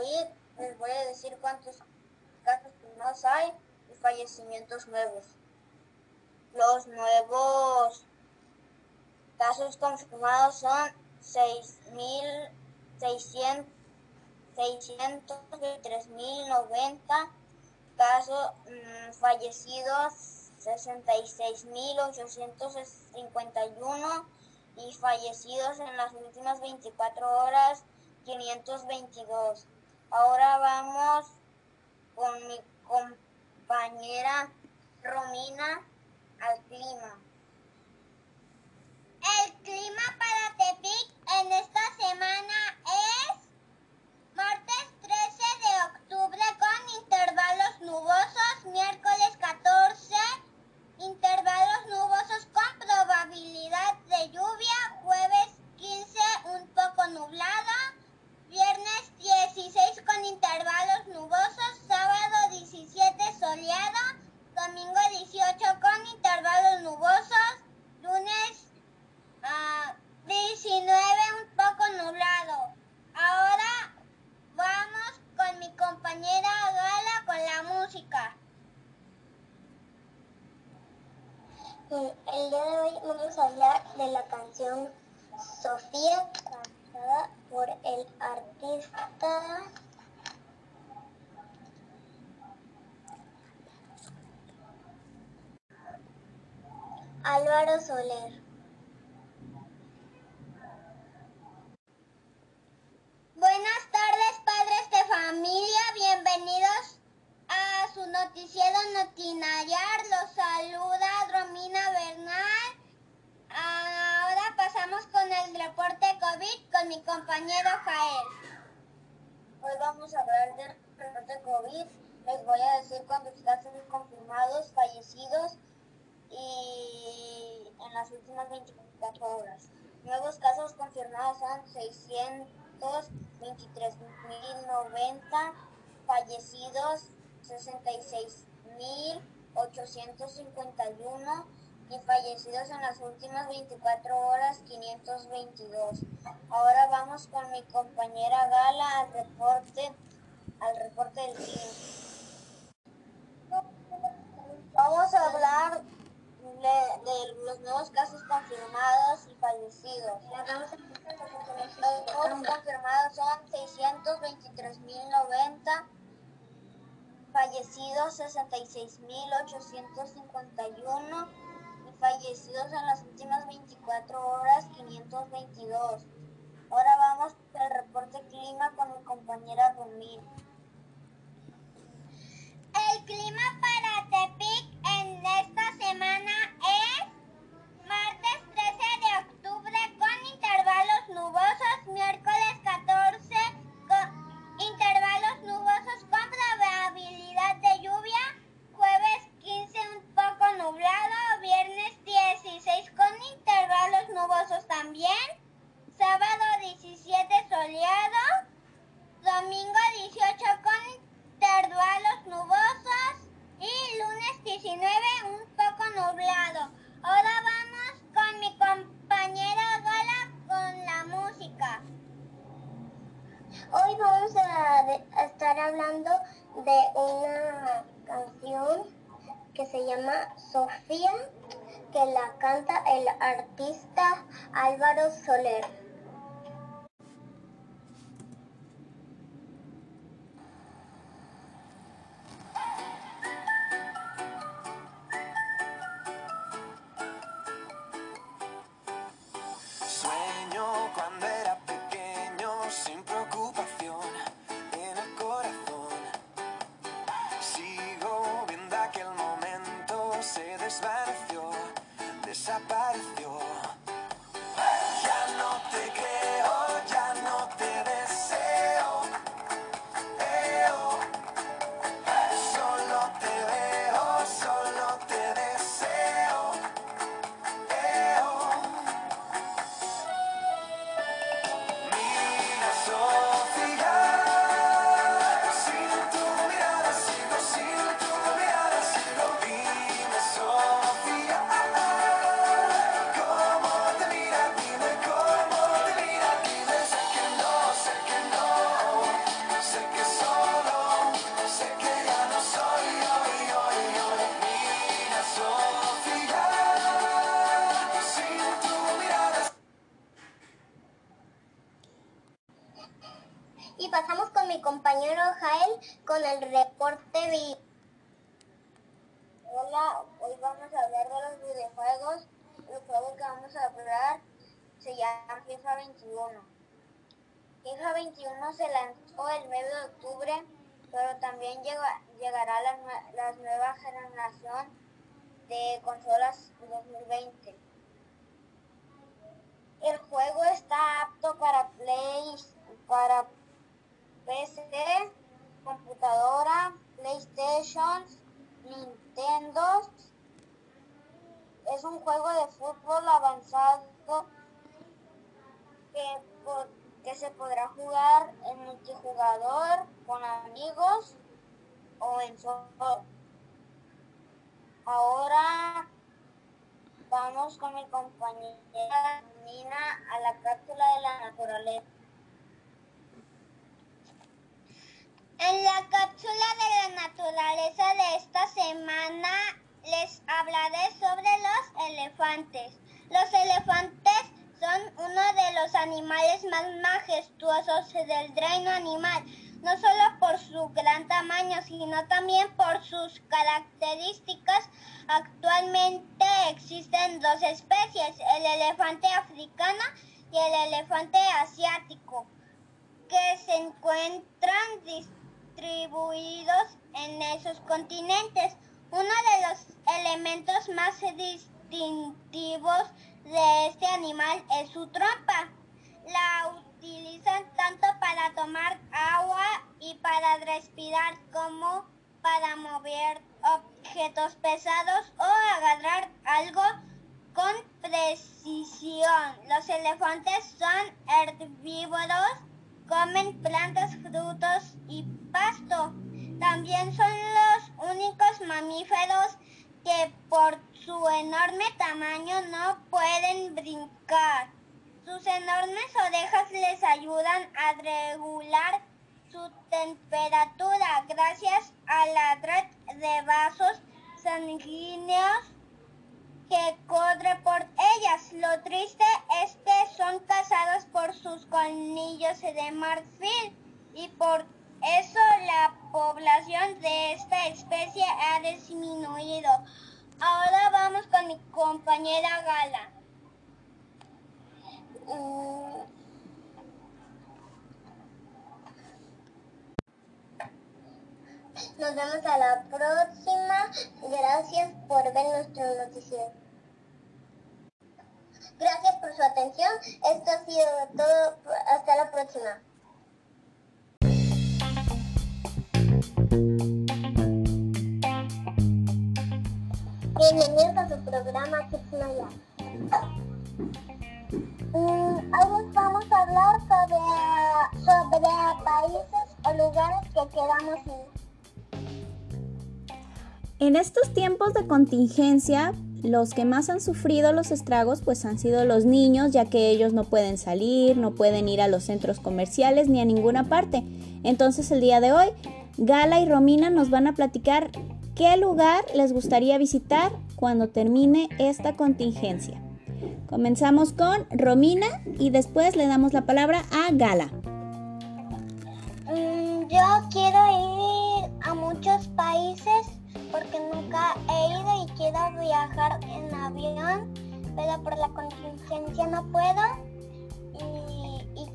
Les voy a decir cuántos casos primeros hay y fallecimientos nuevos. Los nuevos casos confirmados son 6.623.090 casos mmm, fallecidos 66.851 y fallecidos en las últimas 24 horas 522. Ahora vamos con mi compañera Romina al clima. El clima para Tepic en esta semana es martes 13 de octubre con intervalos nubosos, miércoles 14 intervalos nubosos con probabilidad de lluvia, jueves 15 un poco nublado, viernes 16 con intervalos nubosos, sábado 17 soleado, domingo 18 con intervalos nubosos, lunes 19 ah, un poco nublado. Ahora vamos con mi compañera Gala con la música. El día de hoy vamos a hablar de la canción Sofía, cantada por el artista Álvaro Soler. Buenas tardes, padres de familia. Bienvenidos a su noticiero Notinayar. Los saluda Romina Bernal. Pasamos con el reporte COVID con mi compañero Jael. Hoy vamos a hablar del reporte COVID. Les voy a decir cuántos casos confirmados, fallecidos y en las últimas 24 horas. Nuevos casos confirmados son 623.090, fallecidos 66.851 y fallecidos en las últimas 24 horas 522. Ahora vamos con mi compañera Gala al reporte al reporte del día. Vamos a hablar de, los nuevos casos confirmados y fallecidos. Los nuevos confirmados son 623.090, fallecidos 66.851 y fallecidos las últimas estar hablando de una canción que se llama Sofía, que la canta el artista Álvaro Soler. desapareció, desapareció. Compañero Jael con el reporte vi. Hola, hoy vamos a hablar de los videojuegos. El juego que vamos a hablar se llama FIFA 21. FIFA 21 se lanzó el 9 de octubre, pero también llegará la, la nueva generación de consolas 2020. El juego está apto para Play, para PC, computadora, PlayStation, Nintendo. Es un juego de fútbol avanzado que, que se podrá jugar en multijugador, con amigos o en solo. Ahora vamos con mi compañera Nina a la cápsula de la naturaleza. En la cápsula de la naturaleza de esta semana les hablaré sobre los elefantes. Los elefantes son uno de los animales más majestuosos del reino animal, no solo por su gran tamaño, sino también por sus características. Actualmente existen dos especies, el elefante africano y el elefante asiático, que se encuentran distribuidos en esos continentes. Uno de los elementos más distintivos de este animal es su trompa. La utilizan tanto para tomar agua y para respirar como para mover objetos pesados o agarrar algo con precisión. Los elefantes son herbívoros comen plantas, frutos y pasto. También son los únicos mamíferos que por su enorme tamaño no pueden brincar. Sus enormes orejas les ayudan a regular su temperatura gracias a la red de vasos sanguíneos que corre por ellas. De marfil y por eso la población de esta especie ha disminuido. Ahora vamos con mi compañera Gala. Nos vemos a la próxima. Gracias por ver nuestro noticiero. Gracias por su atención. Esto ha sido todo. Hasta la próxima. Bienvenidos a su programa Kids mm, hoy vamos a hablar sobre, sobre países o lugares que queramos ir. En estos tiempos de contingencia, los que más han sufrido los estragos pues han sido los niños, ya que ellos no pueden salir, no pueden ir a los centros comerciales ni a ninguna parte. Entonces el día de hoy, Gala y Romina nos van a platicar qué lugar les gustaría visitar cuando termine esta contingencia. Comenzamos con Romina y después le damos la palabra a Gala. Mm, yo quiero ir a muchos países porque nunca he ido y quiero viajar en avión, pero por la contingencia no puedo. Y,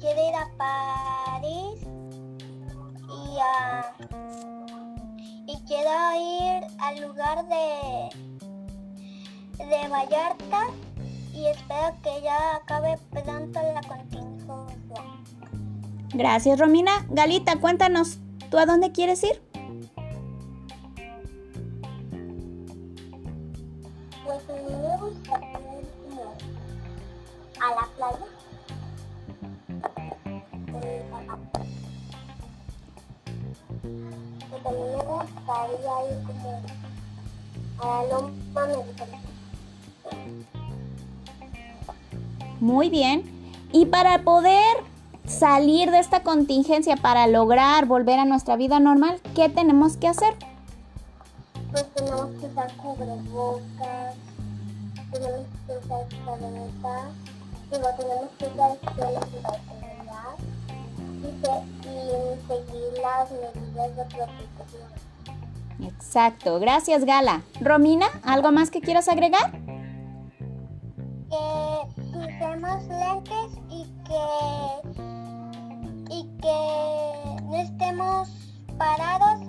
quiero ir a París y, a, y quiero ir al lugar de, de Vallarta y espero que ya acabe pronto la contingencia. Gracias, Romina. Galita, cuéntanos, ¿tú a dónde quieres ir? Muy bien. Y para poder salir de esta contingencia, para lograr volver a nuestra vida normal, ¿qué tenemos que hacer? Pues tenemos que usar cubrebocas, tenemos que usar Digo, tenemos que usar geles antibacterial y, y las medidas de protección. Exacto, gracias Gala. Romina, ¿algo más que quieras agregar? Que usemos lentes y que, y que no estemos parados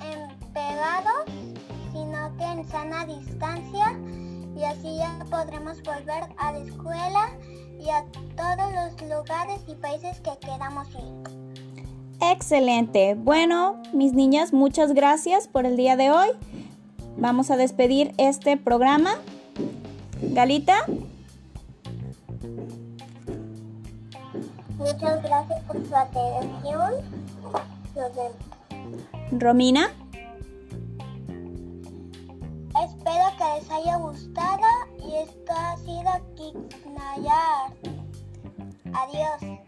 en pegados, sino que en sana distancia y así ya podremos volver a la escuela y a todos los lugares y países que queramos ir. Excelente. Bueno, mis niñas, muchas gracias por el día de hoy. Vamos a despedir este programa. Galita. Muchas gracias por su atención. Nos vemos. Romina. Espero que les haya gustado y esto ha sido Kiknayar. Adiós.